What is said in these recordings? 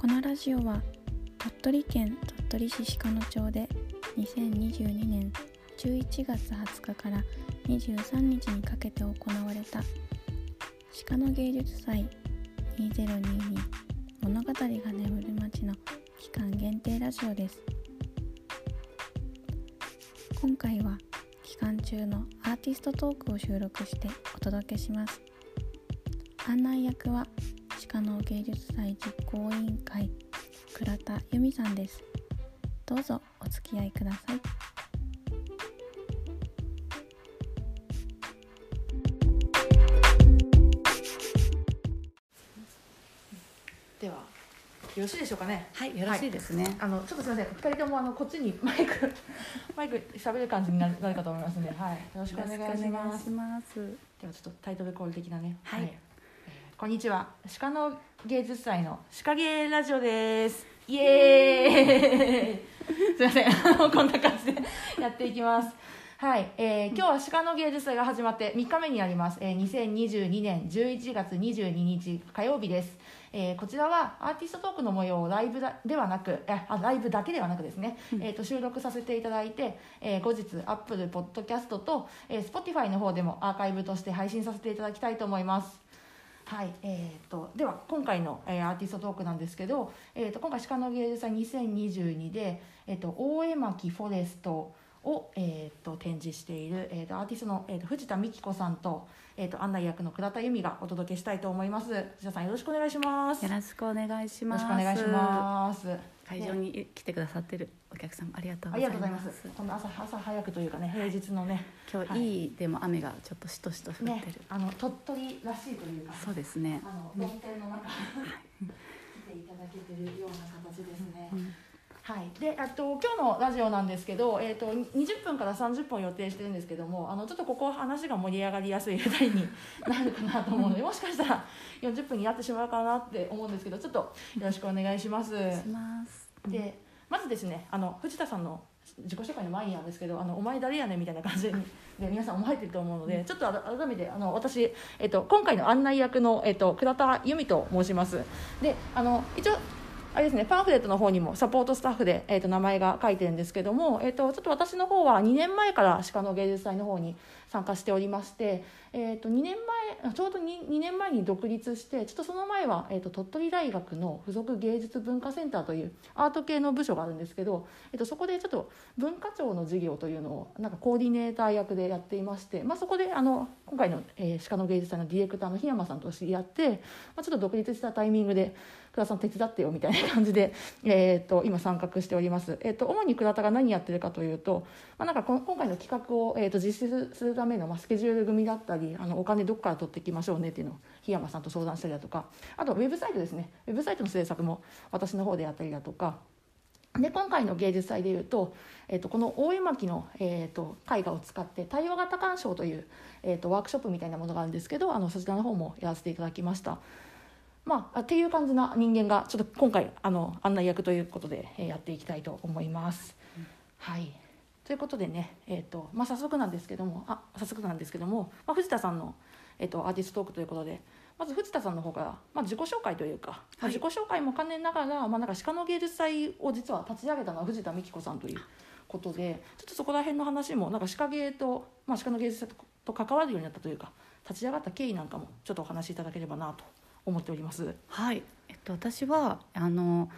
このラジオは鳥取県鳥取市鹿野町で2022年11月20日から23日にかけて行われた鹿野芸術祭2022物語が眠る街の期間限定ラジオです。今回は期間中のアーティストトークを収録してお届けします。案内役は鹿野芸術祭実行委員会倉田由美さんです。どうぞお付き合いください。ではよろしいでしょうかね。はい、よろしいですね。あのちょっとすみません。二人ともあのこっちにマイク マイク喋る感じになるかと思いますので、はい、よろしくお願いします。ではちょっとタイトルコール的なね。はい。えーこんにちは。鹿の芸術祭の鹿芸ラジオです。イエーイ。すいません。こんな感じでやっていきます。はい、えー今日は鹿の芸術祭が始まって3日目になります、えー2022年11月22日火曜日です、えーこちらはアーティストトークの模様をライブだではなくえあライブだけではなくですね、えー、と収録させていただいて、えー後日アップルポッドキャストと、えー、Spotify の方でもアーカイブとして配信させていただきたいと思いますはいえー、とでは今回の、えーアーティストトークなんですけど、えー、と今回鹿の芸術祭2022で、えー、と大江巻フォレストを、えー、と展示している、えー、とアーティストの、えー、と藤田美希子さんと,、えー、と案内役の倉田由美がお届けしたいと思います。藤田さんよろしくお願いします。よろしくお願いしよろます。しくお願いします会場に来てくださってるお客様ありがとうあございまりがとうございますす。この朝朝早くというかね平日のね今日いい、でも雨がちょっとしとしと降ってる。ねあの鳥取らしいというかそうですね。あの曇天の中 来ていただけてるような形ですね。うんはい、であと今日のラジオなんですけど、えー、と20分から30分予定してるんですけどもあのちょっとここ話が盛り上がりやすい2人に なるかなと思うのでもしかしたら40分になってしまうかなって思うんですけどちょっとよろしくお願いします。します。でまずですねあの藤田さんの自己紹介の前になんですけど「あのお前誰やねん」みたいな感じで皆さん思われてると思うので、ちょっと改めてあの私、えっと、今回の案内役の、えっと、倉田由美と申しますであの一応あれですね、パンフレットの方にもサポートスタッフで、えー、と名前が書いてるんですけども、えー、とちょっと私の方は2年前から鹿の芸術祭の方に参加しておりまして、えー、と2年前ちょうど 2, 2年前に独立してちょっとその前は、えー、と鳥取大学の附属芸術文化センターというアート系の部署があるんですけど、えー、とそこでちょっと文化庁の授業というのをなんかコーディネーター役でやっていまして、まあ、そこであの今回の、えー、鹿の芸術祭のディレクターの檜山さんと知り合って、まあ、ちょっと独立したタイミングで倉田さん手伝ってよみたいな感じで、えー、と今参画しております、えー、と主に倉田が何やってるかというと、まあ、なんかこ今回の企画を、えー、と実施するための、まあ、スケジュール組だったりあのお金どこから取っていきましょうねっていうのを檜山さんと相談したりだとかあとウェブサイトですね。ウェブサイトの制作も私の方でやったりだとか。で今回の芸術祭でいうと,、えー、とこの大江巻の、えー、と絵画を使って対話型鑑賞という、えー、とワークショップみたいなものがあるんですけどあのそちらの方もやらせていただきました。まあ、っていう感じな人間がちょっと今回あの案内役ということで、えーやっていきたいと思います。はい。ということでね、えーとまあ、早速なんですけどもあ早速なんですけども、まあ、藤田さんの、えー、とアーティストトークということでまず藤田さんの方から、まあ、自己紹介というか、自己紹介も兼ねながら、まあ、なんか鹿の芸術祭を実は立ち上げたのは藤田美希子さんということでちょっとそこら辺の話もなんか鹿芸と、まあ、鹿の芸術祭と関わるようになったというか立ち上がった経緯なんかもちょっとお話しいただければなと思っております。はい。えっと私はあの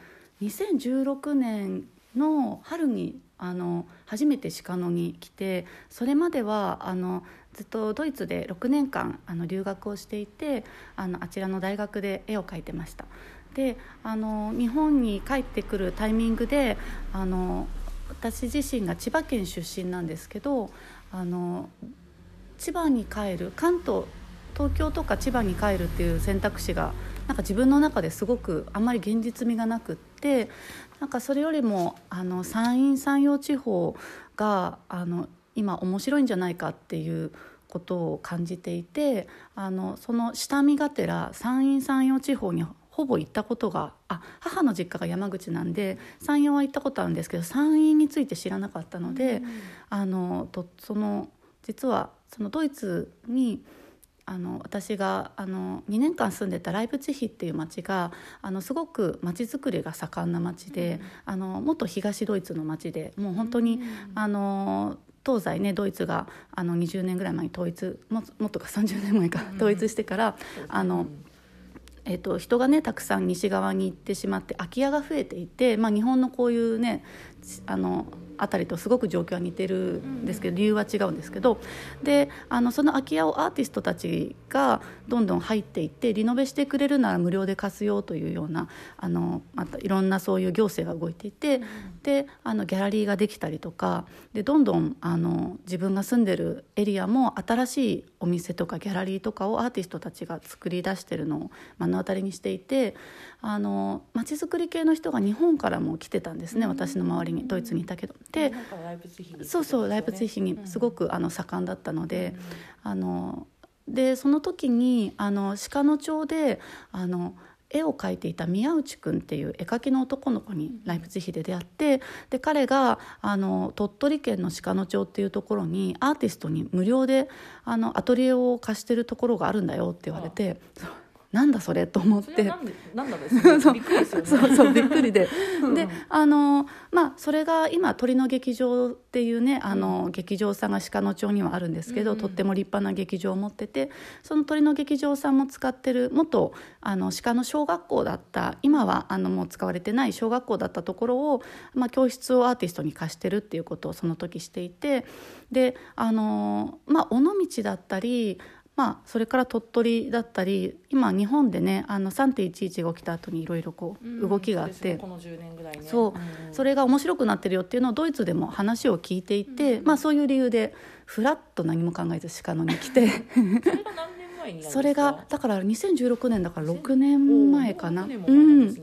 2016年の春にあの初めて鹿野に来てそれまではあのずっとドイツで6年間あの留学をしていてあのあちらの大学で絵を描いてましたであの日本に帰ってくるタイミングであの私自身が千葉県出身なんですけどあの千葉に帰る関東東京とか千葉に帰るっていう選択肢がなんか自分の中ですごくあんまり現実味がなくってなんかそれよりもあの山陰山陽地方があの今面白いんじゃないかっていうことを感じていてあのその下見がてら山陰山陽地方にほぼ行ったことがあ母の実家が山口なんで山陽は行ったことあるんですけど山陰について知らなかったので、あのとその実はそのドイツにあの私があの2年間住んでたライプツィヒっていう町があのすごく町づくりが盛んな町で、あの元東ドイツの町でもう本当に、あの東西ねドイツがあの20年ぐらい前に統一ももっとか30年前か統一してから、あの。えー、と人がねたくさん西側に行ってしまって空き家が増えていて、まあ、日本のこういうねあの辺りとすごく状況は似てるんですけど理由は違うんですけどであのその空き家をアーティストたちがどんどん入っていってリノベしてくれるなら無料で貸すよというようなあのまたいろんなそういう行政が動いていて、であのギャラリーができたりとかでどんどんあの自分が住んでるエリアも新しいお店とかギャラリーとかをアーティストたちが作り出してるのを目の当たりにしていてあの街づくり系の人が日本からも来てたんですね、私の周りにドイツにいたけど。でなんかライプツィヒにそうそうライプツィヒにすごくあの盛んだったので、あのでその時にあの鹿野町であの絵を描いていた宮内くんっていう絵描きの男の子にライプツィヒで出会ってで彼があの鳥取県の鹿野町っていうところにアーティストに無料であのアトリエを貸してるところがあるんだよって言われて。そうなんだそれと思って。ですね。びっくりですよね。そうそうびっくりで。であのまあそれが今鳥の劇場っていうねあの、劇場さんが鹿野町にはあるんですけど、うんうん。とっても立派な劇場を持っててその鳥の劇場さんも使ってる元あの鹿の小学校だった今はあのもう使われてない小学校だったところを、まあ、教室をアーティストに貸してるっていうことをその時していてであのまあ尾道だったりまあ、それから鳥取だったり今日本でねあの3.11が起きた後にいろいろこう動きがあって、そうですねこの10年ぐらいね。そう、んそれが面白くなってるよっていうのをドイツでも話を聞いていて、まあ、そういう理由でふらっと何も考えず鹿野に来てそれが何年前になるんですか？それがだから2016年だから6年前かな。おー6年もうん。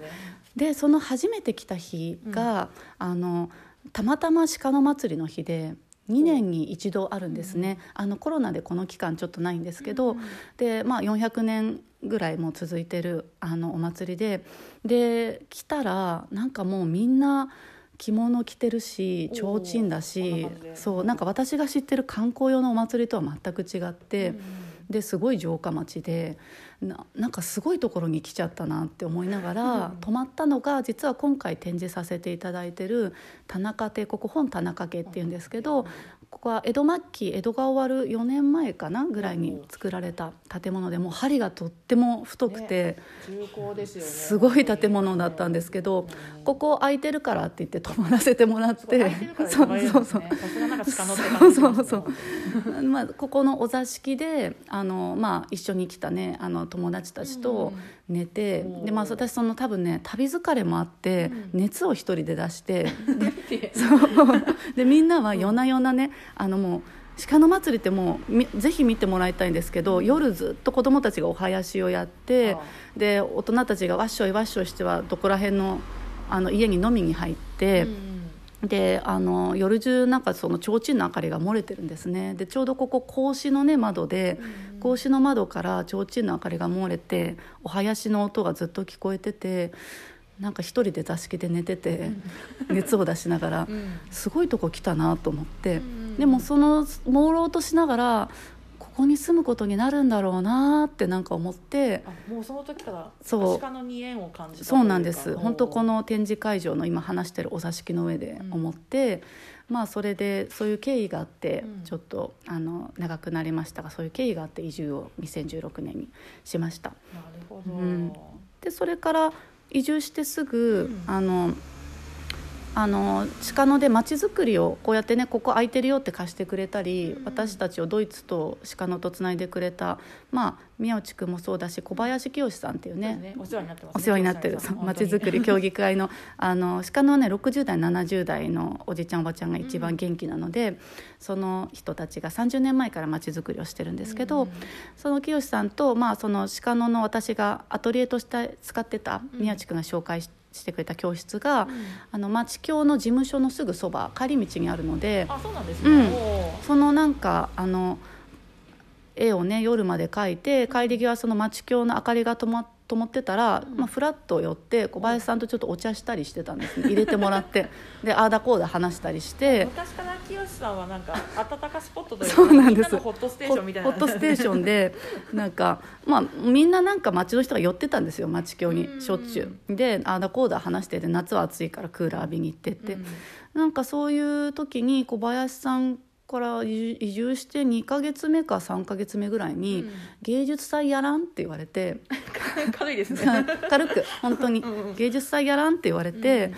でその初めて来た日が、あのたまたま鹿の祭りの日で2年に一度あるんですね、あのコロナでこの期間ちょっとないんですけど、で、まあ、400年ぐらいもう続いてるあのお祭りで。で来たらなんかもうみんな着物着てるし提灯だおしそうなんか私が知ってる観光用のお祭りとは全く違って。うん。ですごい城下町でななんかすごいところに来ちゃったなって思いながら泊まったのが実は今回展示させていただいてる田中邸ここ本田中家っていうんですけどここは江戸末期江戸が終わる4年前かなぐらいに作られた建物でもう針がとっても太くて。すよね。すごい建物だったんですけど、うん。ここ空いてるからって言って泊まらせてもらって空いてるからそうそうそう。そうそうそう。まあ、ここのお座敷であの、まあ、一緒に来たねあの友達たちと寝て、うん。でまあ、私その多分ね旅疲れもあって、うん。熱を一人で出して てそう。でみんなは夜な夜なねあのもう鹿の祭りってもうみぜひ見てもらいたいんですけど夜ずっと子供たちがお囃子をやってあで大人たちがわっしょいわっしょいしてはどこら辺のあの家に飲みに入って。であの夜中なんかその提灯の明かりが漏れてるんですね。でちょうどここ格子のね窓で格子の窓から提灯の明かりが漏れてお囃子の音がずっと聞こえててなんか一人で座敷で寝てて熱を出しながらうん。すごいとこ来たなと思って。うん。でもその朦朧としながらここに住むことになるんだろうなってなんか思ってあもうその時からそう。そうなんです。本当この展示会場の今話してるお座敷の上で思って、まあそれでそういう経緯があってうん。ちょっとあの長くなりましたがそういう経緯があって移住を2016年にしました。なるほど、うん。でそれから移住してすぐ、うん。あのあの鹿野で街づくりをこうやってねここ空いてるよって貸してくれたり、うん。私たちをドイツと鹿野とつないでくれた、まあ、宮内くんもそうだし小林清さんっていうねお世話になってます、お世話になってるまちづくり協議会のあの鹿のね60代70代のおじちゃんおばちゃんが一番元気なので、その人たちが30年前からまちづくりをしてるんですけど、その清さんと、まあ、その鹿野の私がアトリエとして使ってた宮地君が紹介ししてくれた教室が、あの町協の事務所のすぐそば帰り道にあるのであそうなんですね、うそのなんかあの絵をね夜まで描いて帰り際その町協の明かりが灯っと思ってたら、まあ、フラッと寄って小林さんとちょっとお茶したりしてたんですね。入れてもらって。でああだこうだ話したりして。昔から清さんはなんか温かスポットというかそうなんです。ホットステーションみたいな。ホットステーションで なんかまあみんななんか町の人が寄ってたんですよ町京にしょっちゅう。でああだこうだ話してて夏は暑いからクーラー浴びに行ってって、うん。なんかそういう時に小林さんから移移住して2ヶ月目か3ヶ月目ぐらいにうん「芸術祭やらん?」って言われて 軽いですね。軽く本当に。うんうん「芸術祭やらん?」って言われて、うん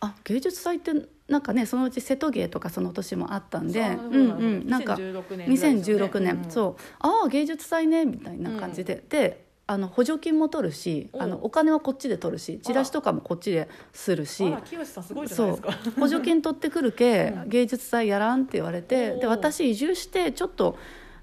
あ芸術祭ってなんかねそのうち瀬戸芸とかその年もあったんでそうんうんなんか2016年ぐらいですよね。2016年、うんそう。ああ芸術祭ねみたいな感じで、であの補助金も取るしおあのお金はこっちで取るしチラシとかもこっちでするし。そう。補助金取ってくるけうん。芸術祭やらんって言われてで私移住してちょっと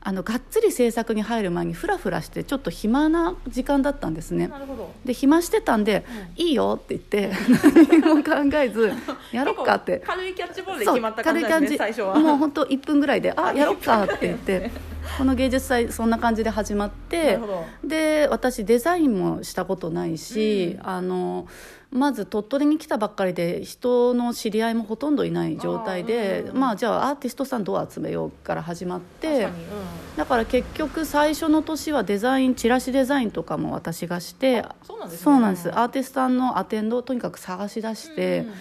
あのがっつり制作に入る前にフラフラしてちょっと暇な時間だったんですね。なるほど。で暇してたんで「いいよ」って言って 何も考えず「やろっか」って。軽いキャッチボールで決まった感じですね軽い感じ。最初は。もう本当1分ぐらいで「あやろっか」って言ってこの芸術祭そんな感じで始まっなてで私デザインもしたことないし、うん。あのまず鳥取に来たばっかりで人の知り合いもほとんどいない状態でうんまあじゃあアーティストさんどう集めようから始まってうんだから結局最初の年はデザインチラシデザインとかも私がしてそうなんですね。です。アーティストさんのアテンドをとにかく探し出して。うんうん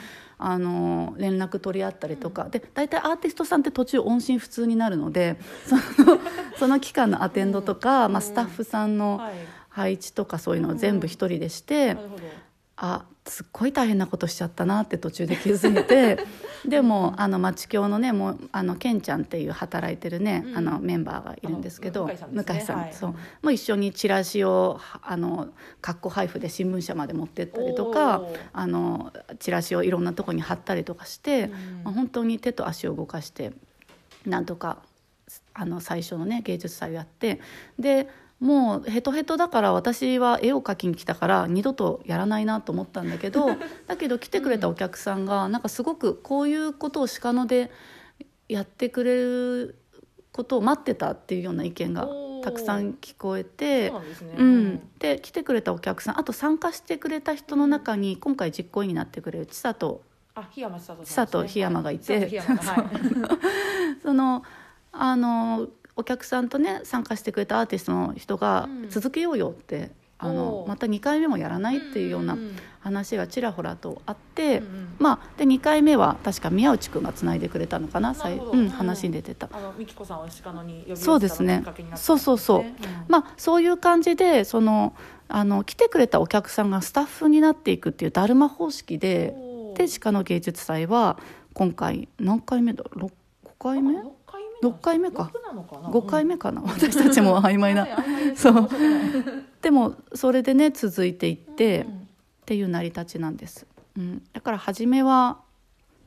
あの連絡取り合ったりとか、で大体アーティストさんって途中音信不通になるので そのその期間のアテンドとか、まあ、スタッフさんのはい。配置とかそういうのを全部一人でして、なるほど。あすっごい大変なことしちゃったなって途中で気づいて。でもあの町京のねもうあのケンちゃんっていう働いてるね、うん。あのメンバーがいるんですけど向井さんね。はい。そう。もう一緒にチラシをはあの括弧配布で新聞社まで持ってったりとかあのチラシをいろんなとこに貼ったりとかして、うん。まあ本当に手と足を動かしてなんとかあの最初のね芸術祭をやってでもうヘトヘトだから私は絵を描きに来たから二度とやらないなと思ったんだけど だけど来てくれたお客さんがなんかすごくこういうことを鹿野でやってくれることを待ってたっていうような意見がたくさん聞こえてですねうん、で来てくれたお客さんあと参加してくれた人の中に今回実行委員になってくれる千里。あ檜山千里千さね。里檜山がいて。はい。そのあのお客さんとね参加してくれたアーティストの人がうん。続けようよって、あのおーまた2回目もやらないっていうようなんん話がちらほらとあって、うんうん。まあで2回目は確か宮内くんがつないでくれたのかななうん話に出てた。あの美紀子さんを鹿野に呼びそうですねきっかけになった。んそうそうそうですねん。まあ、そういう感じでそのあの来てくれたお客さんがスタッフになっていくっていうだるま方式でで鹿の芸術祭は今回何回目だ？6 5回目？あ六回目六回目か。六なのかな？5回目かな、私たちも 曖昧な、そう。でもそれでね続いていって、うんっていう成り立ちなんです、うん、だから初めは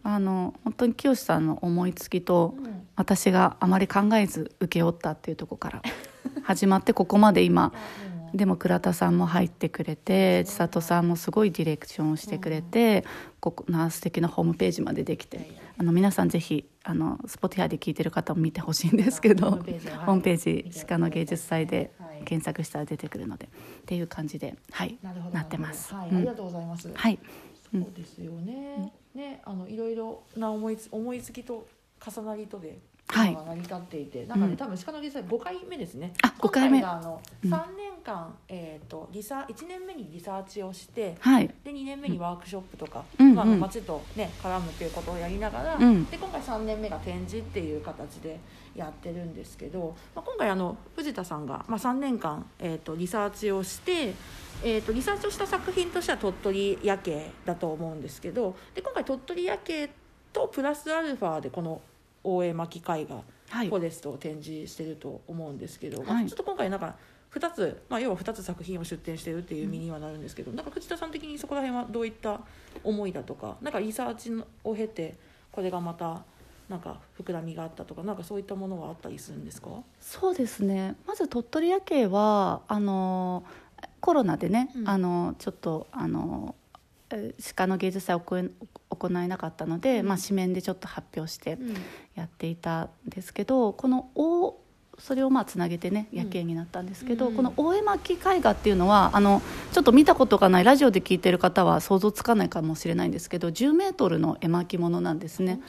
あの本当に清さんの思いつきとうん。私があまり考えず請け負ったっていうところから始まってここまで今でも倉田さんも入ってくれて千里さんもすごいディレクションをしてくれて、ここな素敵なホームページまでできてあの皆さんぜひあの Spotify で聞いてる方も見てほしいんですけどホームページ鹿の芸術祭ではい。検索したら出てくるのでっていう感じではい。なってます。ありがとうございます。はい。そうですよね。ね、あのいろいろな思いつ思いつきと重なりとで。はい。成り立っていて、なんかね、うん。多分鹿の芸術祭5回目ですね。あ5回目。あのうん。3年間、えっ、とリサ1年目にリサーチをして、はい。で2年目にワークショップとか、うん。まあ、街とね絡むっていうことをやりながら、うん。で今回3年目が展示っていう形でやってるんですけど、まあ、今回あの藤田さんが、まあ、3年間、えー、とリサーチをして、えー、とリサーチをした作品としては鳥取夜景だと思うんですけどで今回鳥取夜景とプラスアルファでこの大江巻絵画はい。フォレストを展示してると思うんですけど、まあはいちょっと今回なんか2つ、まあ、要は2つ作品を出展してるっていう意味にはなるんですけど、なんか藤田さん的にそこら辺はどういった思いだとかなんかリサーチを経てこれがまたなんか膨らみがあったとかなんかそういったものはあったりするんですか？そうですね。まず鳥取夜景はあのコロナでね、うん。あのちょっとあのえー鹿の芸術祭を行えなかったので、うんまあ、紙面でちょっと発表してやっていたんですけどこの大それをまあつなげてね夜景になったんですけど、うん。この大江巻絵画っていうのはあのちょっと見たことがないラジオで聞いてる方は想像つかないかもしれないんですけど10メートルの絵巻物なんですね。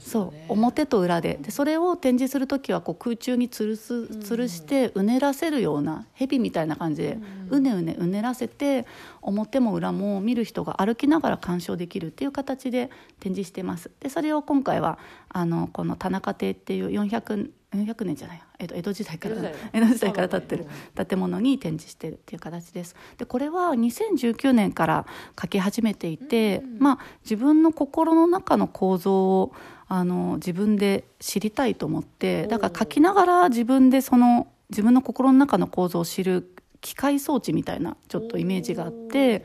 すそう。表と裏で。でそれを展示する時はこう空中に吊るす吊るしてうねらせるような蛇みたいな感じでうねうねうねらせて表も裏も見る人が歩きながら鑑賞できるっていう形で展示してます。でそれを今回はあのこの田中邸っていう400 400年じゃない江戸江戸時代から江戸時代。から建ってる建物に展示してるっていう形です。でこれは2019年から描き始めていて、うんまあ自分の心の中の構造をあの自分で知りたいと思ってだから描きながら自分でその自分の心の中の構造を知る機械装置みたいなちょっとイメージがあって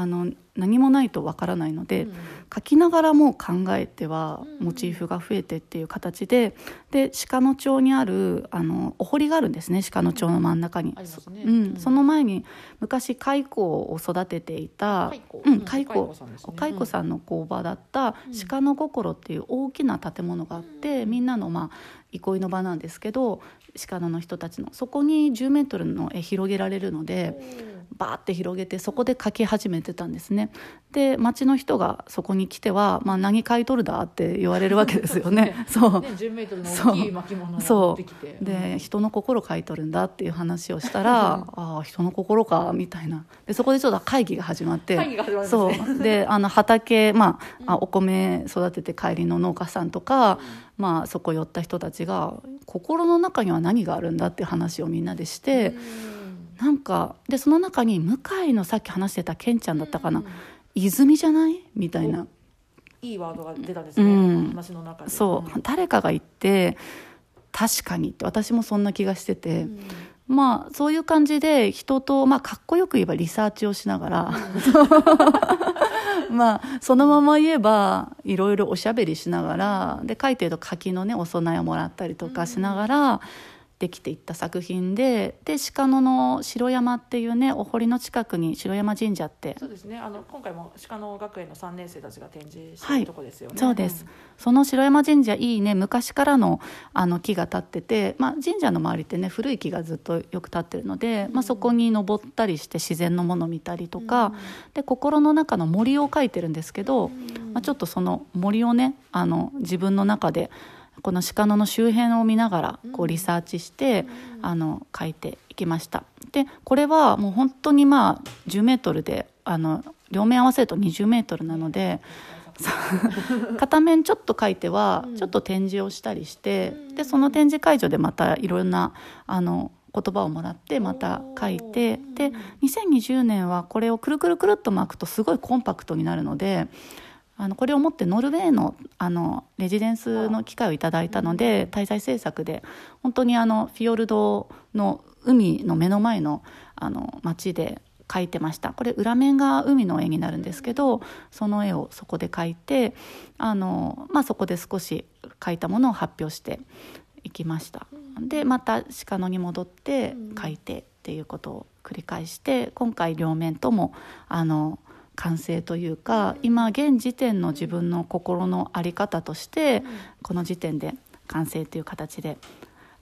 あの何もないとわからないので、うん。書きながらも考えてはうん。モチーフが増えてっていう形でで鹿野町にあるあのお堀があるんですね鹿野町の真ん中に。ありますね。うん。うん。その前に昔蚕を育てていた蚕うんうん蚕蚕さんね。蚕さんの工場だったうん。鹿の心っていう大きな建物があって、うん。みんなのまあ憩いの場なんですけど鹿野の人たちの。そこに10メートルの絵広げられるので。バーって広げてそこで描き始めてたんですね。で町の人がそこに来ては「まあ、何買い取るだ?」って言われるわけですよね。そう。ね、10メートルの大きい巻物を持そってきて。うで人の心買い取るんだっていう話をしたら「ああ人の心か」みたいな。でそこでちょっと会議が始まって。会議が始まるんですね。そう。であの畑、まあ、あお米育てて帰りの農家さんとか、まあ、そこ寄った人たちが心の中には何があるんだっていう話をみんなでして。うんなんかでその中に向井のさっき話してたケンちゃんだったかな。うん「泉じゃない?」みたいな、いいワードが出たんですね、うん。話の中で。そう。誰かが言って「確かに」って私もそんな気がしてて、うん。まあそういう感じで人と、まあ、かっこよく言えばリサーチをしながら。まあそのまま言えばいろいろおしゃべりしながら。で書いてると柿のねお供えをもらったりとかしながら。できていった作品でで鹿野の城山っていうねお堀の近くに城山神社って。そうですね。あの今回も鹿野学園の3年生たちが展示してはい。るとこですよね、そうです、その城山神社いいね昔からのあの木が立ってて、まあ、神社の周りってね古い木がずっとよく立ってるので、まあ、そこに登ったりして自然のもの見たりとか、で心の中の森を描いてるんですけど、まあ、ちょっとその森をねあの自分の中でこの鹿野の周辺を見ながらこうリサーチして、あの描いていきました。でこれはもう本当にまあ10メートルであの両面合わせると20メートルなので。片面ちょっと書いてはうん。ちょっと展示をしたりして、うん。でその展示会場でまたいろんなあの言葉をもらってまた書いてで2020年はこれをくるくるくるっと巻くとすごいコンパクトになるのであのこれを持ってノルウェーのあのレジデンスの機会をいただいたので滞在制作で本当にあのフィヨルドの海の目の前のあの街で描いてました。これ裏面が海の絵になるんですけどその絵をそこで描いてあの、まあ、そこで少し描いたものを発表していきました。でまた鹿野に戻って描いてっていうことを繰り返して今回両面ともあの完成というか今現時点の自分の心の在り方としてこの時点で完成という形で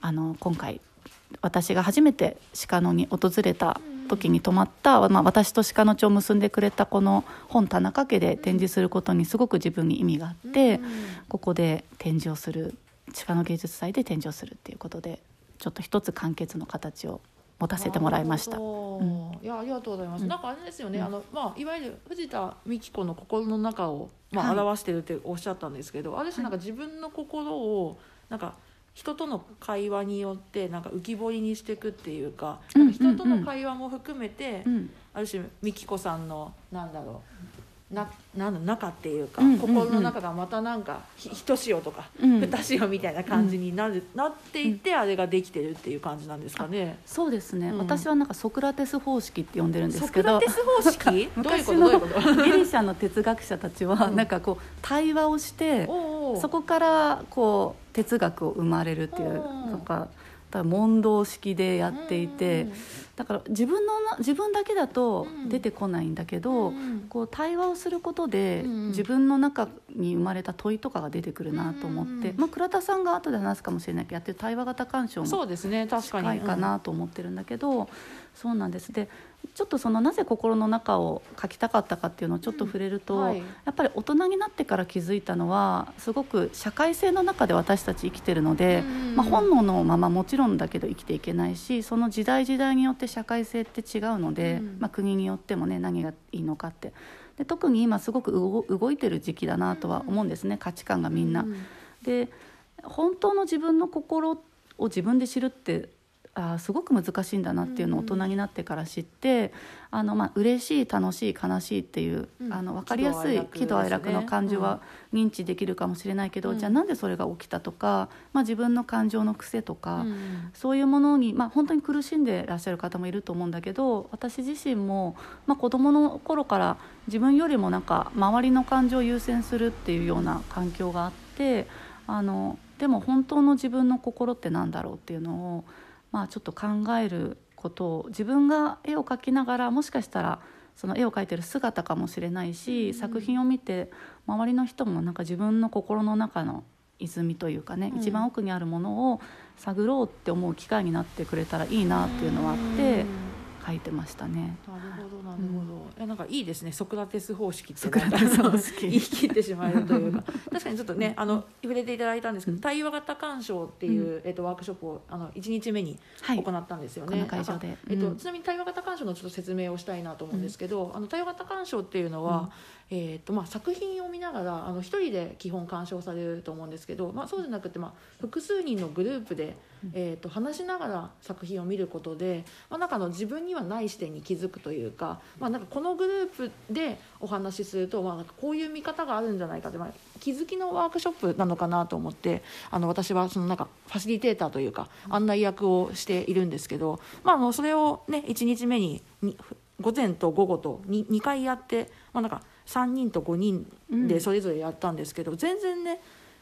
あの今回私が初めて鹿野に訪れた時に泊まった、まあ、私と鹿野町を結んでくれたこの本田中家で展示することにすごく自分に意味があってここで展示をする鹿野芸術祭で展示をするっていうことでちょっと一つ完結の形を持たせてもらいましたなる。ほどいやありがとうございます、うん。なんかあれですよね、うん。あのまあいわゆる藤田美紀子の心の中をまあはい。表してるっておっしゃったんですけど、ある種なんか自分の心をなんか人との会話によってなんか浮き彫りにしていくっていうか、うん。人との会話も含めて、うん。ある種美紀子さんのなんだろうななんだ中っていうか、うんうんうん。心の中がまたなんかひひとしおとか、うん。ふたしおみたいな感じになる、なっていってあれができてるっていう感じなんですかね。そうですね、うん。私はなんかソクラテス方式って呼んでるんですソけど。クラテス方式？昔のギリシャの哲学者たちはうん。なんかこう対話をしてそこからこう哲学を生まれるっていううんとか問答式でやっていてうんだから自分のな自分だけだとうん。出てこないんだけうどん。こう対話をすることでうん自分の中に生まれた問いとかが出てくるなと思って、うんまあ、倉田さんが後で話すかもしれないけどやってる対話型鑑賞もそうですね確かに。近いかなと思ってるんだけど、そうなんです。でちょっとそのなぜ心の中を書きたかったかっていうのをちょっと触れると、うんはい。やっぱり大人になってから気づいたのはすごく社会性の中で私たち生きてるので、うん。まあ、本能のままもちろんだけど生きていけないしその時代時代によって社会性って違うので、うん。まあ、国によってもね何がいいのかって。で特に今すごく動動いてる時期だなとは思うんですね価値観がみんな。うん。で本当の自分の心を自分で知るってあーすごく難しいんだなっていうのを大人になってから知って、あのまあ嬉しい楽しい悲しいっていう、うん。あの分かりやすい喜喜怒哀楽の感情は認知できるかもしれないけど、うん。じゃあなんでそれが起きたとか、まあ、自分の感情の癖とか、うんそういうものに、まあ、本当に苦しんでらっしゃる方もいると思うんだけど私自身も、まあ、子どもの頃から自分よりもなんか周りの感情を優先するっていうような環境があってあのでも本当の自分の心って何だろうっていうのを、まあ、ちょっと考えることを自分が絵を描きながらもしかしたらその絵を描いてる姿かもしれないし、うん。作品を見て周りの人もなんか自分の心の中の泉というかね、うん。一番奥にあるものを探ろうって思う機会になってくれたらいいなっていうのはあってうん書いてましたね。なるほどなるほど、いやなんかいいですね。ソクラテス方式ってソクラテス方式。言い切ってしまえるというか。確かにちょっとねあの触れていただいたんですけど、対話型鑑賞っていう、えっと、ワークショップをあの1日目にはい。行ったんですよね、この会場で。えっとうん。ちなみに対話型鑑賞のちょっと説明をしたいなと思うんですけど、あの対話型鑑賞っていうのは、えっとまあ、作品を見ながらあの一人で基本鑑賞されると思うんですけど、まあ、そうじゃなくて、まあ、複数人のグループで、えっと話しながら作品を見ることで、まあ、なんかあの自分にはない視点に気づくというか,、まあ、なんかこのグループでお話しすると、まあ、なんかこういう見方があるんじゃないかって、まあ、気づきのワークショップなのかなと思ってあの私はそのなんかファシリテーターというか案内役をしているんですけど、まあ、あのそれを、ね、1日目にに午前と午後と 2, 2回やって、まあ、なんか3人と5人でそれぞれやったんですけど、全然ね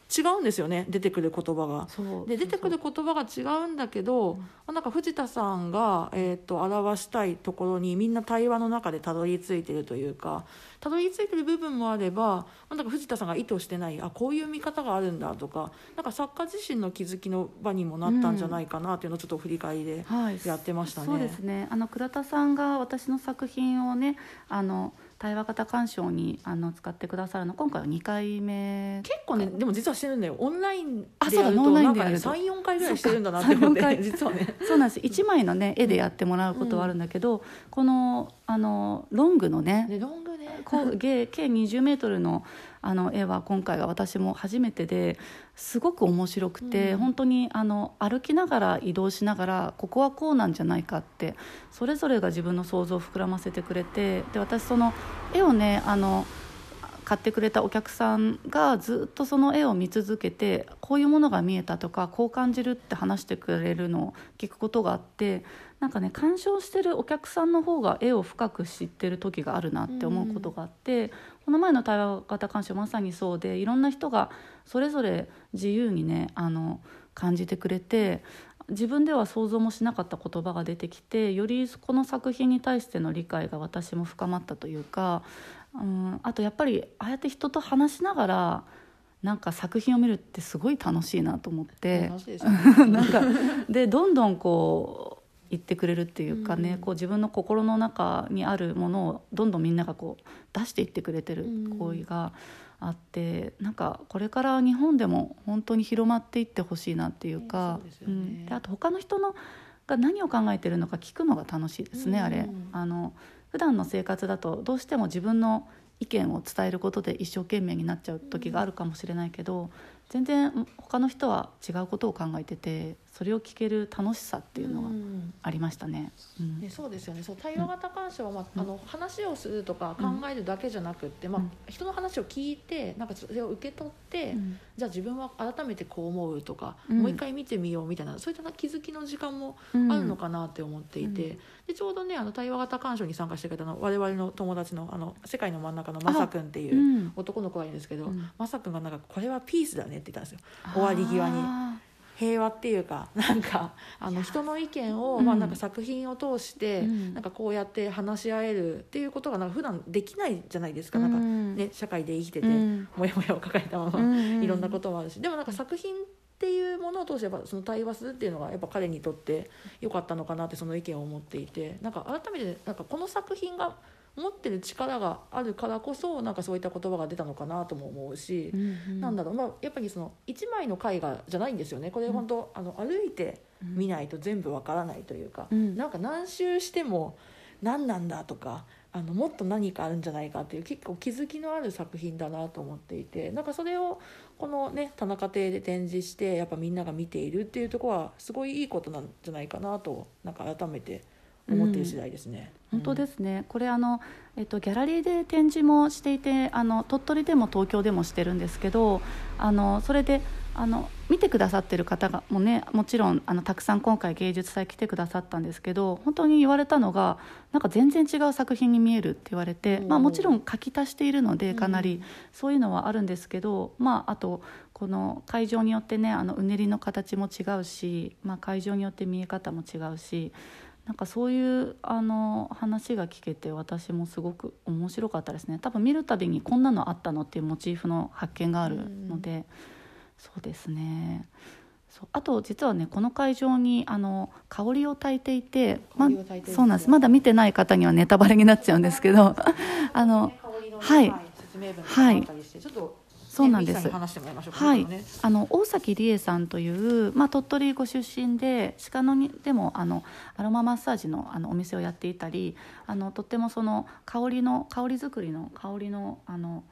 違うんですよね出てくる言葉が。で出てくる言葉が違うんだけど、まあなんか藤田さんが、えー、と表したいところにみんな対話の中でたどり着いてるというかたどり着いてる部分もあれば、まあなんか藤田さんが意図してないあこういう見方があるんだとかなんか作家自身の気づきの場にもなったんじゃないかなっていうのをちょっと振り返りではい、やってましたね。そうですね。あの倉田さんが私の作品をね、あの対話型鑑賞にあの使ってくださるの今回は2回目。結構ねでも実はしてるんだよ。オンラインあでやるそうだオンライと。なんかねンでやると34回ぐらいしてるんだなって思って 実はね。そうなんです。1枚のね絵でやってもらうことはあるんだけど、このあのロングのね。ねロン計計20メートルのあの絵は今回は私も初めてですごく面白くて、うん。本当にあの歩きながら移動しながらここはこうなんじゃないかってそれぞれが自分の想像を膨らませてくれてで私その絵をねあの買ってくれたお客さんがずっとその絵を見続けてこういうものが見えたとかこう感じるって話してくれるのを聞くことがあってなんかね鑑賞してるお客さんの方が絵を深く知ってる時があるなって思うことがあって、この前の対話型鑑賞まさにそうでいろんな人がそれぞれ自由にねあの感じてくれて自分では想像もしなかった言葉が出てきてよりこの作品に対しての理解が私も深まったというか、うん、あとやっぱりああやって人と話しながらなんか作品を見るってすごい楽しいなと思って。楽しいですよね。なんかでどんどんこう言ってくれるっていうかね、うん。こう自分の心の中にあるものをどんどんみんながこう出していってくれてるうん。行為があって、なんかこれから日本でも本当に広まっていってほしいなっていうかそうね。ん。であと他の人のが何を考えてるのか聞くのが楽しいですね、うん。あれ。あの普段の生活だとどうしても自分の意見を伝えることで一生懸命になっちゃう時があるかもしれないけど、全然他の人は違うことを考えててそれを聞ける楽しさっていうのがん。ありましたね。うん。ね、そうですよね。そう対話型鑑賞は、まあうん。あの話をするとか考えるだけじゃなくって、まあうん、人の話を聞いてなんかそれを受け取って、うん。じゃあ自分は改めてこう思うとか、うん。もう一回見てみようみたいなそういった気づきの時間もうん。あるのかなって思っていて、うんでちょうどねあの対話型鑑賞に参加してくれたの我々の友達のあの世界の真ん中のまさくんっていうう。ん。男の子がいるんですけど、うん。まさくんがなんかこれはピースだねって言ったんですよ。終わり際に。あ平和っていうか なんかあの人の意見を、まあ、なんか作品を通して、うん。なんかこうやって話し合えるっていうことがなんか普段できないじゃないですか,、なんかね、社会で生きてて、うん。もやもやを抱えたまま、うん。いろんなこともあるし。でもなんか作品っていうものを通してやっぱその対話するっていうのがやっぱ彼にとって良かったのかなってその意見を持っていてなんか改めてなんかこの作品が持ってる力があるからこそなんかそういった言葉が出たのかなとも思うし。なんだろう、まあ、やっぱりその一枚の絵画じゃないんですよね。これ本当、あの歩いて見ないと全部わからないというか、うん。なんか何周しても何なんだとかあのもっと何かあるんじゃないかっていう結構気づきのある作品だなと思っていてなんかそれをこのね田中邸で展示してやっぱみんなが見ているっていうところはすごいいいことなんじゃないかなとなんか改めて思っている次第ですね。本当ですね、これあの、えっと、ギャラリーで展示もしていてあの鳥取でも東京でもしてるんですけどあのそれであの見てくださってる方がもねもちろんあのたくさん今回芸術祭来てくださったんですけど本当に言われたのがなんか全然違う作品に見えるって言われて、まあ、もちろん書き足しているのでかなりそういうのはあるんですけど、まあ、あとこの会場によってねあのうねりの形も違うし、まあ、会場によって見え方も違うし。なんかそういうあの話が聞けて私もすごく面白かったですね。多分見るたびにこんなのあったのっていうモチーフの発見があるので、そうですね。そうあと実はねこの会場にあの香りを焚いていて、まそうなんです。まだ見てない方にはネタバレになっちゃうんですけど あのねはい。はい。そうなんです。ミキさに話してもらいましょうかはい。あの大崎理恵さんという、まあ、鳥取ご出身で鹿野にでもあのアロママッサージのあのお店をやっていたりあのとってもその香りの香り作りの香りのあのほ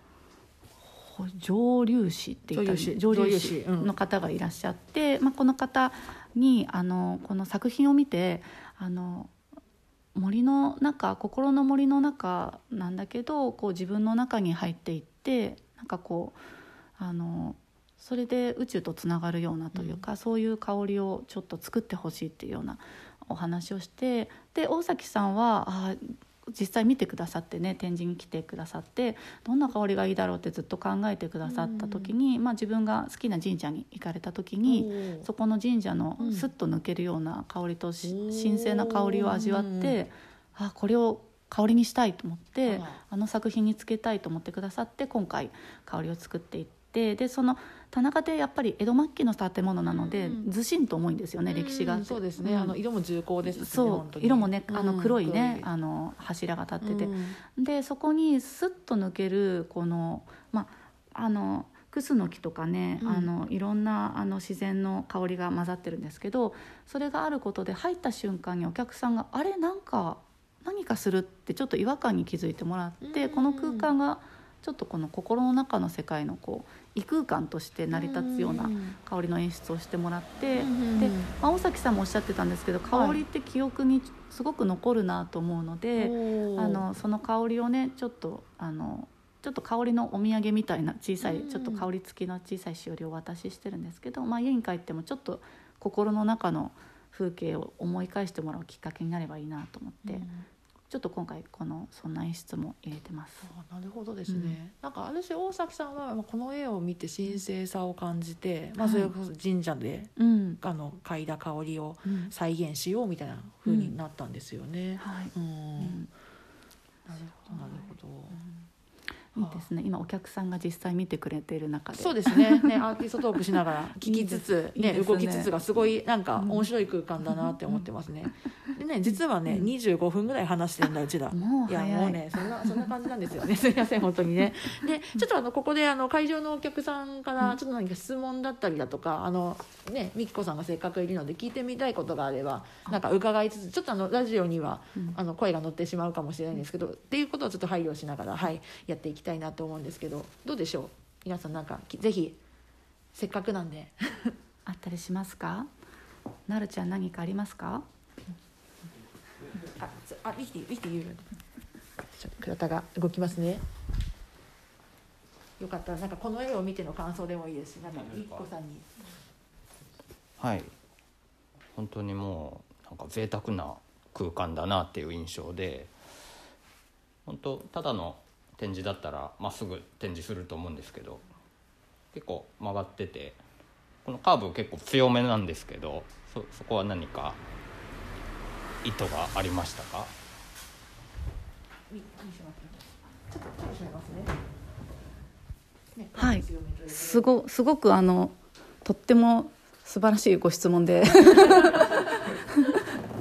蒸留士って言ったら蒸留士の方がいらっしゃって、まあ、この方にあのこの作品を見てあの森の中心の森の中なんだけどこう自分の中に入っていってなんかこうあのそれで宇宙とつながるようなというか、そういう香りをちょっと作ってほしいっていうようなお話をしてで大崎さんはあ実際見てくださってね展示に来てくださってどんな香りがいいだろうってずっと考えてくださった時に、まあ、自分が好きな神社に行かれた時にそこの神社のうん。スッと抜けるような香りとし、おー。神聖な香りを味わってあこれを香りにしたいと思ってあの作品につけたいと思ってくださって今回香りを作っていってでその田中でやっぱり江戸末期の建物なので、うん。ずしんと重いんですよね、歴史が。あってうんそうですね、うん。あの色も重厚ですそう色もねあのうん黒いね、黒あの柱が立ってて、うん。でそこにスッと抜けるこのまああのクスノキとかね、うん。あのいろんなあの自然の香りが混ざってるんですけどそれがあることで入った瞬間にお客さんが「あれなんか何かする」ってちょっと違和感に気づいてもらって、うん。この空間がちょっとこの心の中の世界のこう異空間として成り立つような香りの演出をしてもらって、うんで、まあ、大崎さんもおっしゃってたんですけど香りって記憶にすごく残るなと思うので。おー。あのその香りをねちょっとあのちょっと香りのお土産みたいな小さい、うん。ちょっと香り付きの小さいしおりをお渡ししてるんですけど、まあ、家に帰ってもちょっと心の中の風景を思い返してもらうきっかけになればいいなと思って、うんちょっと今回このそんな演出も入れてます。あなるほどですね、なんか私大崎さんはまあこの絵を見て神聖さを感じて、まあ、それこそ神社でうん、あの嗅いだ香りをうん。再現しようみたいな風になったんですよね。はい、うん。うん。なるほど。なるほど。いいですね。今お客さんが実際見てくれている中で。そうですね。ねアーティストトークしながら 聞きつつねいいです動きつつがすごいなんかうん。面白い空間だなって思ってますね。でね実はね、うん。25分ぐらい話してるんだうちら。いやもう早い。もうねそんなそんな感じなんですよね。すいません本当にね。でちょっとあのここであの会場のお客さんからちょっと何か質問だったりだとかあのねみきこさんがせっかくいるので聞いてみたいことがあればなんか伺いつつちょっとあのラジオにはうん。あの声が乗ってしまうかもしれないんですけどっていうことをちょっと配慮しながらはいやっていきたいなと思うんですけどどうでしょう？皆さんなんかきぜひせっかくなんで。あったりしますか？なるちゃん何かありますか？あつあリヒティリヒティ言うちょ倉田が動きますね。よかった。らなんかこの絵を見ての感想でもいいですしなんかみきこさんに。はい。本当にもうなんか贅沢な空間だなっていう印象で本当ただの展示だったらまっすぐ展示すると思うんですけど結構曲がっててこのカーブ結構強めなんですけどそそこは何か意図がありましたか？はい。すごすごくあのとっても素晴らしいご質問で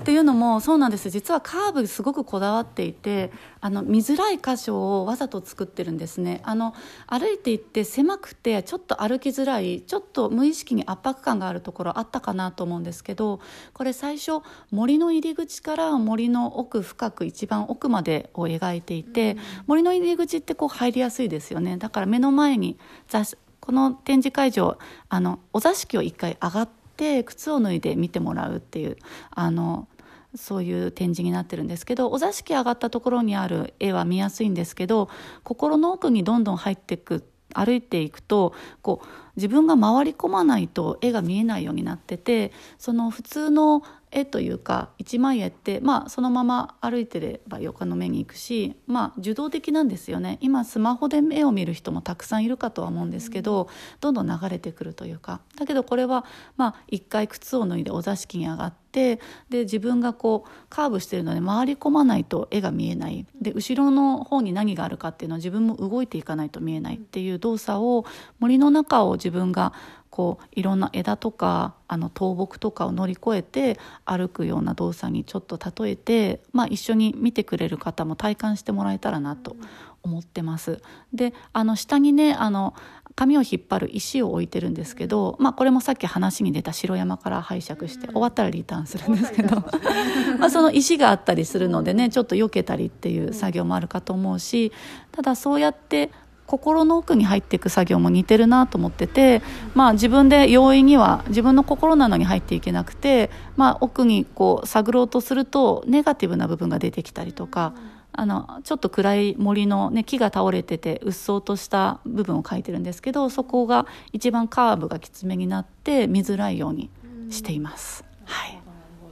っていうのもそうなんです。実はカーブすごくこだわっていてあの見づらい箇所をわざと作ってるんですね。あの歩いていって狭くてちょっと歩きづらいちょっと無意識に圧迫感があるところあったかなと思うんですけどこれ最初森の入り口から森の奥深く一番奥までを描いていて、森の入り口ってこう入りやすいですよね。だから目の前に座この展示会場あのお座敷を一回上がって靴を脱いで見てもらうっていうあのそういう展示になってるんですけどお座敷上がったところにある絵は見やすいんですけど心の奥にどんどん入っていく歩いていくとこう自分が回り込まないと絵が見えないようになっててその普通の絵というか一枚絵って、まあ、そのまま歩いてれば横の目に行くし、まあ、受動的なんですよね。今スマホで絵を見る人もたくさんいるかとは思うんですけど、どんどん流れてくるというか。だけどこれは、まあ、一回靴を脱いでお座敷に上がってで自分がこうカーブしてるので回り込まないと絵が見えない。で後ろの方に何があるかっていうのは自分も動いていかないと見えないっていう動作を森の中を自分がこういろんな枝とかあの倒木とかを乗り越えて歩くような動作にちょっと例えて、まあ、一緒に見てくれる方も体感してもらえたらなと思ってます。であの下にねあの紙を引っ張る石を置いてるんですけど、まあ、これもさっき話に出た城山から拝借して終わったらリターンするんですけど まあその石があったりするのでねちょっと避けたりっていう作業もあるかと思うしただそうやって心の奥に入っていく作業も似てるなと思ってて、まあ、自分で容易には自分の心なのに入っていけなくて、まあ、奥にこう探ろうとするとネガティブな部分が出てきたりとか。あのちょっと暗い森の、ね、木が倒れててうっそうとした部分を描いてるんですけどそこが一番カーブがきつめになって見づらいようにしています。はい、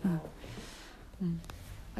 あ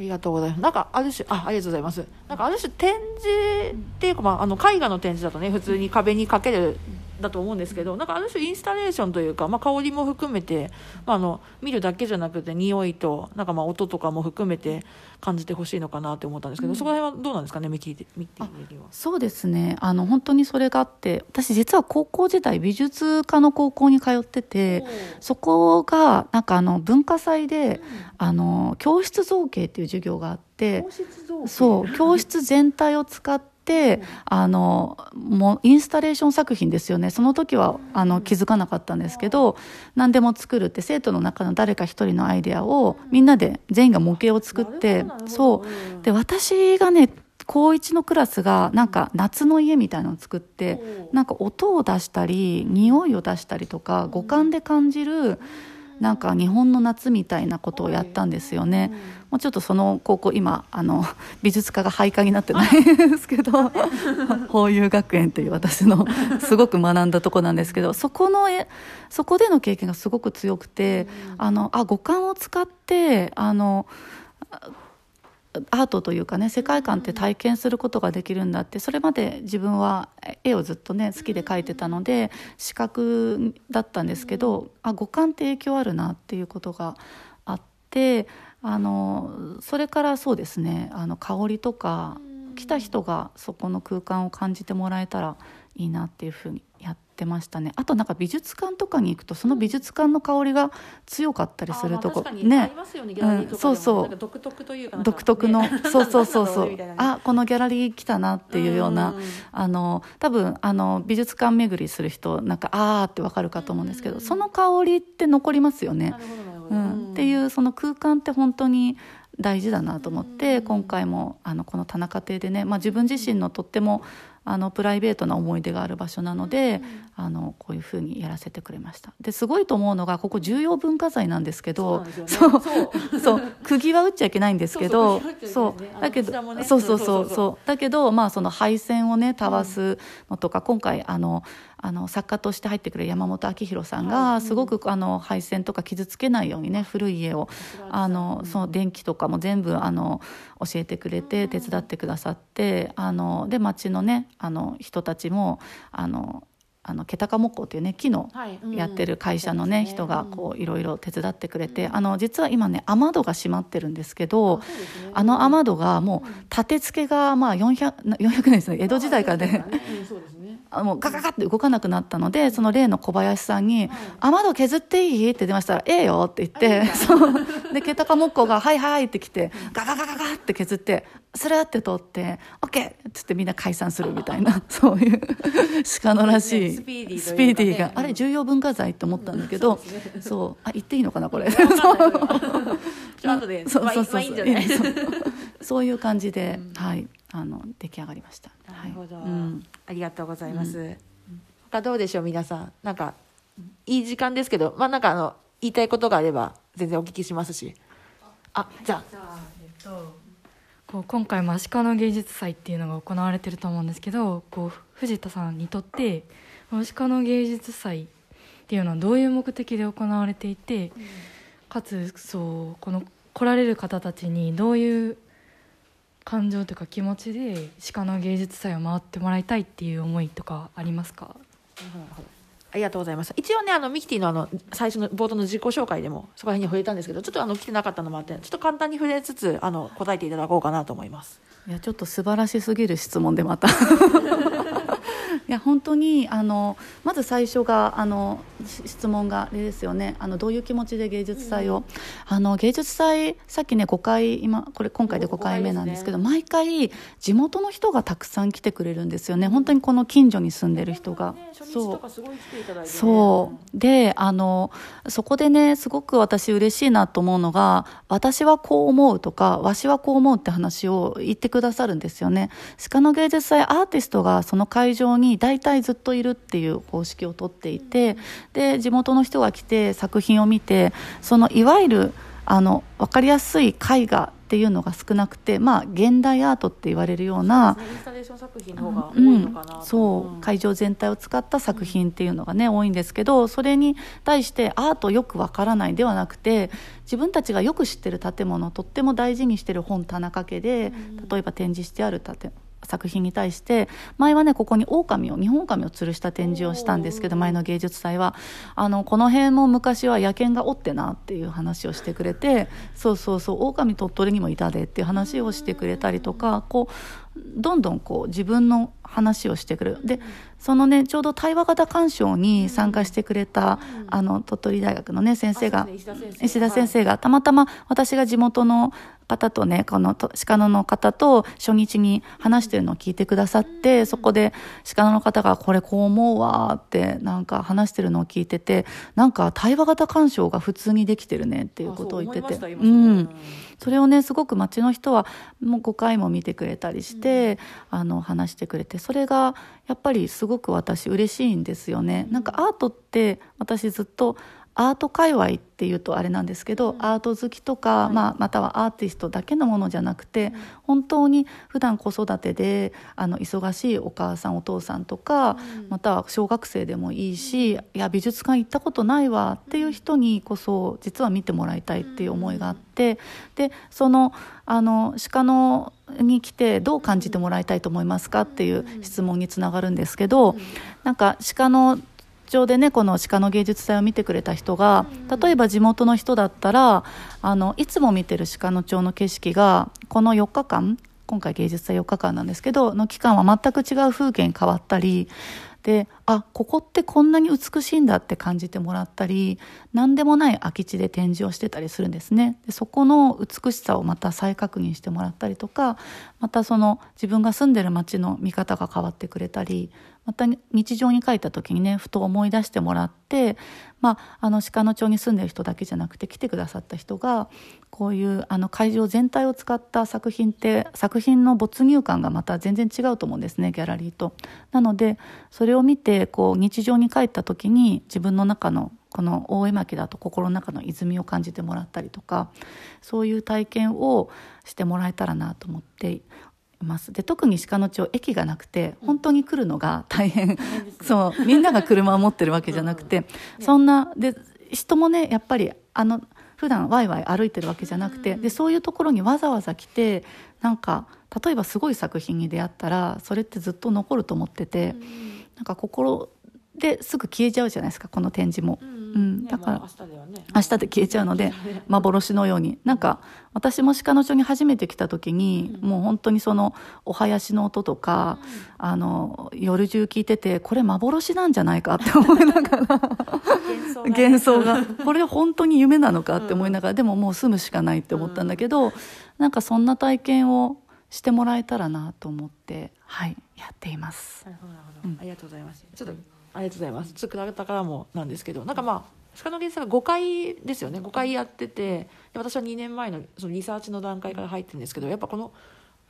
りがとうございます。なんかある種あありがとうございます。なんかある種展示っていうかまああの絵画の展示だとね普通に壁にかけるだと思うんですけど、なんかある種インスタレーションというかまあ香りも含めて、まああの見るだけじゃなくて匂いとなんかまあ音とかも含めて感じてほしいのかなって思ったんですけど、そこら辺はどうなんですかね？見聞いて見てみるは。そうですね。あの本当にそれがあって私実は高校時代美術科の高校に通っててそこがなんかあの文化祭で、あの教室造形っていう授業があって教室造形？そう教室全体を使ってあのもうインスタレーション作品ですよね。その時はあの気づかなかったんですけど何でも作るって生徒の中の誰か一人のアイデアをみんなで全員が模型を作ってそう。で私がね高1のクラスがなんか夏の家みたいなのを作ってなんか音を出したり匂いを出したりとか五感で感じるなんか日本の夏みたいなことをやったんですよね。もうちょっとその高校今あの 美術科が廃科になってないんですけど 法友学園という私の すごく学んだとこなんですけどそこのえそこでの経験がすごく強くて、あのあ五感を使ってあのアートというかね世界観って体験することができるんだってそれまで自分は絵をずっとね好きで描いてたので視覚だったんですけどあ五感って影響あるなっていうことがあってあのそれからそうですねあの香りとか来た人がそこの空間を感じてもらえたらいいなっていうふうにやってましたね。あとなんか美術館とかに行くとその美術館の香りが強かったりするとこ。ね。ますよねギャラリーとかでも。うんそうそう。独特というか独特のね そうそうそうそう。あこのギャラリー来たなっていうようなうん。あの多分あの美術館巡りする人なんかあーってわかるかと思うんですけどその香りって残りますよね。うん、っていうその空間って本当に大事だなと思って今回もあのこの田中邸でね、まあ、自分自身のとってもあのプライベートな思い出がある場所なのであのこういうふうにやらせてくれました。ですごいと思うのがここ重要文化財なんですけどそうね。そう そう。釘は打っちゃいけないんですけどそうだけどそうそうそうそう。そうそうそうだけどまあその配線をねたわすのとか今回あのあの作家として入ってくれる山本明弘さんがすごくあの配線とか傷つけないようにね古い家をあのその電気とかも全部あの教えてくれて手伝ってくださってあので町のねあの人たちもあのあの気高木工っていうね木のはい。やってる会社のね、うん人がうん。こういろいろ手伝ってくれて、うん。あの実は今ね雨戸が閉まってるんですけどあの雨戸がもう立て付けがまあ 400, 400年ですね。江戸時代からねもうガガガって動かなくなったのでその例の小林さんにはい「雨戸削っていい?」って出ましたら「ええよ」って言って そう。で気高木工が「はいはい」って来てガガガガガって削ってスルーって通って「オッケー!」っつってみんな解散するみたいなそういう鹿のらしいスピーディーがあれうん。重要文化財って思ったんだけどそうあ言っていいのかなこれ。そう。まあ そうそうそう。まあいう。そういう感じでうん。はい。あの出来上がりましたなるほど、はい。うん。ありがとうございます、他どうでしょう皆さん。なんかいい時間ですけどまあなんかあの言いたいことがあれば全然お聞きしますし。あじゃあ。じゃあえっとこう今回も足利の芸術祭っていうのが行われてると思うんですけどこう藤田さんにとって足利の芸術祭っていうのはどういう目的で行われていて、かつそうこの来られる方たちにどういう感情というか気持ちで鹿の芸術祭を回ってもらいたいっていう思いとかありますか？ありがとうございます。一応ねあのミキティのあの最初の冒頭の自己紹介でもそこら辺に触れたんですけどちょっとあの来てなかったのもあってちょっと簡単に触れつつあの答えていただこうかなと思います。いやちょっと素晴らしすぎる質問でまた いや本当にあのまず最初があのし質問があれですよね。あのどういう気持ちで芸術祭を、あの芸術祭さっきね5回今これ今回で5回目なんですけど毎回地元の人がたくさん来てくれるんですよね。本当にこの近所に住んでる人が、ね、初日そうとかすごい来ていただいて、ね、そう。であのそこでねすごく私嬉しいなと思うのが私はこう思うとかわしはこう思うって話を言ってくださるんですよね。鹿の芸術祭アーティストがその会場に大体ずっといるっていう方式をとっていてで地元の人が来て作品を見てそのいわゆるあの分かりやすい絵画っていうのが少なくてまあ現代アートって言われるようなそうですねインスタレーション作品の方が多ういのかなと、ん、そう会場全体を使った作品っていうのがね、多いんですけどそれに対してアートよくわからないではなくて自分たちがよく知ってる建物とっても大事にしてる本田中家で例えば展示してある建作品に対して前はねここに狼を日本狼を吊るした展示をしたんですけど前の芸術祭は。あのこの辺も昔は野犬がおってなっていう話をしてくれてそうそうそう狼鳥取にもいたでっていう話をしてくれたりとかこうどんどんこう自分の話をしてくれる。でそのねちょうど対話型鑑賞に参加してくれた、あの鳥取大学のね先生が石田先生がたまたま私が地元の方とねこの鹿野の方と初日に話してるのを聞いてくださってそこで鹿野の方が「これこう思うわ」ってなんか話してるのを聞いててなんか対話型鑑賞が普通にできてるねっていうことを言っててううんそれをねすごく町の人はもう5回も見てくれたりして、あの話してくれてそれがやっぱりすごく私嬉しいんですよね。なんかアートって私ずっとアート界隈っていうとあれなんですけど、アート好きとか、まあ、またはアーティストだけのものじゃなくて、本当に普段子育てであの忙しいお母さんお父さんとか、または小学生でもいいし、いや美術館行ったことないわっていう人にこそ実は見てもらいたいっていう思いがあって、でそのあの鹿野に来てどう感じてもらいたいと思いますかっていう質問につながるんですけど、なんか鹿野町でねこの鹿の芸術祭を見てくれた人が例えば地元の人だったらあのいつも見てる鹿野町の景色がこの4日間今回芸術祭4日間なんですけどの期間は全く違う風景に変わったりであここってこんなに美しいんだって感じてもらったり何でもない空き地で展示をしてたりするんですね。でそこの美しさをまた再確認してもらったりとかまたその自分が住んでる街の見方が変わってくれたりまた日常に書いた時にねふと思い出してもらって、まあ、あの鹿野町に住んでる人だけじゃなくて来てくださった人がこういうあの会場全体を使った作品って作品の没入感がまた全然違うと思うんですねギャラリーと。なのでそれを見てこう日常に帰った時に自分の中のこの大絵巻だと心の中の泉を感じてもらったりとかそういう体験をしてもらえたらなと思ってます。で特に鹿野町駅がなくて本当に来るのが大変、そう。みんなが車を持ってるわけじゃなくて、そんなで人もねやっぱりあの普段ワイワイ歩いてるわけじゃなくて、でそういうところにわざわざ来てなんか例えばすごい作品に出会ったらそれってずっと残ると思ってて、なんか心ですぐ消えちゃうじゃないですかこの展示も、うんだから明日ではね。明日で消えちゃうので幻のように。なんか私も鹿野町に初めて来た時に、もう本当にそのお囃子の音とか、あの夜中聞いててこれ幻なんじゃないかって 思いながら。幻想がね。幻想が。これ本当に夢なのかって思いながら、でももう住むしかないって思ったんだけど、なんかそんな体験をしてもらえたらなと思ってはいやっています。なるほどなるほど、ありがとうございます。ちょっとありがとうございます。ちょっと倉田からもなんですけどなんかまあ鹿の芸術が5回ですよね。5回やっててで私は2年前のそのリサーチの段階から入ってるんですけどやっぱこの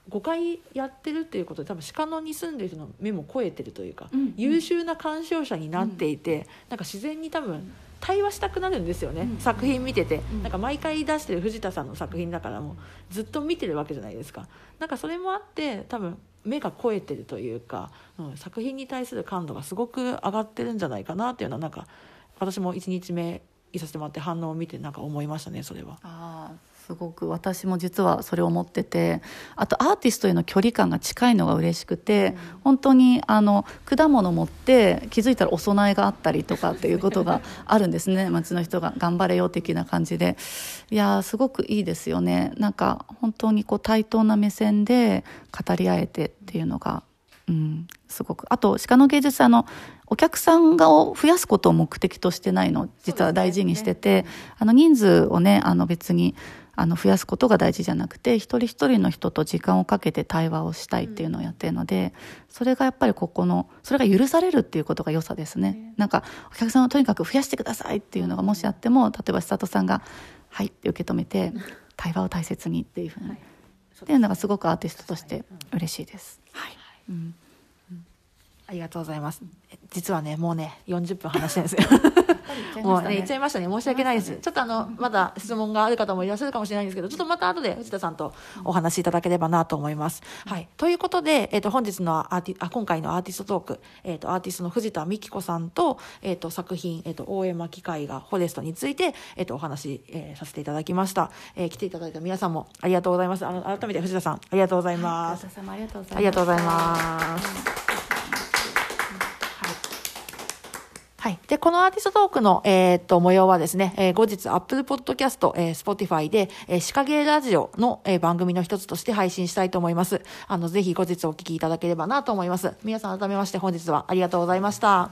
5回やってるっていうことで多分鹿野に住んでる人の目も超えてるというか、うん。優秀な鑑賞者になっていて、なんか自然に多分対話したくなるんですよね、作品見てて、なんか毎回出してる藤田さんの作品だからもうずっと見てるわけじゃないですか。なんかそれもあって多分目が超えてるというか、うん、作品に対する感度がすごく上がってるんじゃないかなっていうのはなんか私も1日目いさせてもらって反応を見てなんか思いましたねそれは。あーすごく私も実はそれを思っててあとアーティストへの距離感が近いのが嬉しくて、本当にあの果物持って気づいたらお供えがあったりとかっていうことがあるんですね。町の人が頑張れよ的な感じで。いやーすごくいいですよね。なんか本当にこう対等な目線で語り合えてっていうのがうん、すごく。あと鹿の芸術あのお客さんがを増やすことを目的としてないの実は大事にしてて、あの人数をねあの別にあの増やすことが大事じゃなくて一人一人の人と時間をかけて対話をしたいっていうのをやってるので、それがやっぱりここのそれが許されるっていうことが良さですね、なんかお客さんをとにかく増やしてくださいっていうのがもしあっても例えば千里さんが「はい」って受け止めて対話を大切にっていうふうに、っていうのがすごくアーティストとして嬉しいです。はい。うんありがとうございます。実はね、もうね、40分話してるんですよ。もうね、言っちゃいましたね。申し訳ないです。ちょっとあの、まだ質問がある方もいらっしゃるかもしれないんですけど、ちょっとまた後で藤田さんとお話しいただければなと思います。はい。ということで、えっ、と、本日のアーティ、あ、今回のアーティストトーク、えっ、と、アーティストの藤田美希子さんと、えっ、と、作品、えっ、と、大江巻絵画フォレストについて、えっ、と、お話、えーさせていただきました。えー来ていただいた皆さんもありがとうございます。あの、改めて藤田さん、ありがとうございます。さんもありがとうございます。ありがとうございます。はい。で、このアーティストトークの、えーっと、模様はですね、えー後日、Apple Podcast、えー Spotify で、えー、シカゲーラジオの、えー番組の一つとして配信したいと思います。あの、ぜひ後日お聞きいただければなと思います。皆さん改めまして本日はありがとうございました。あ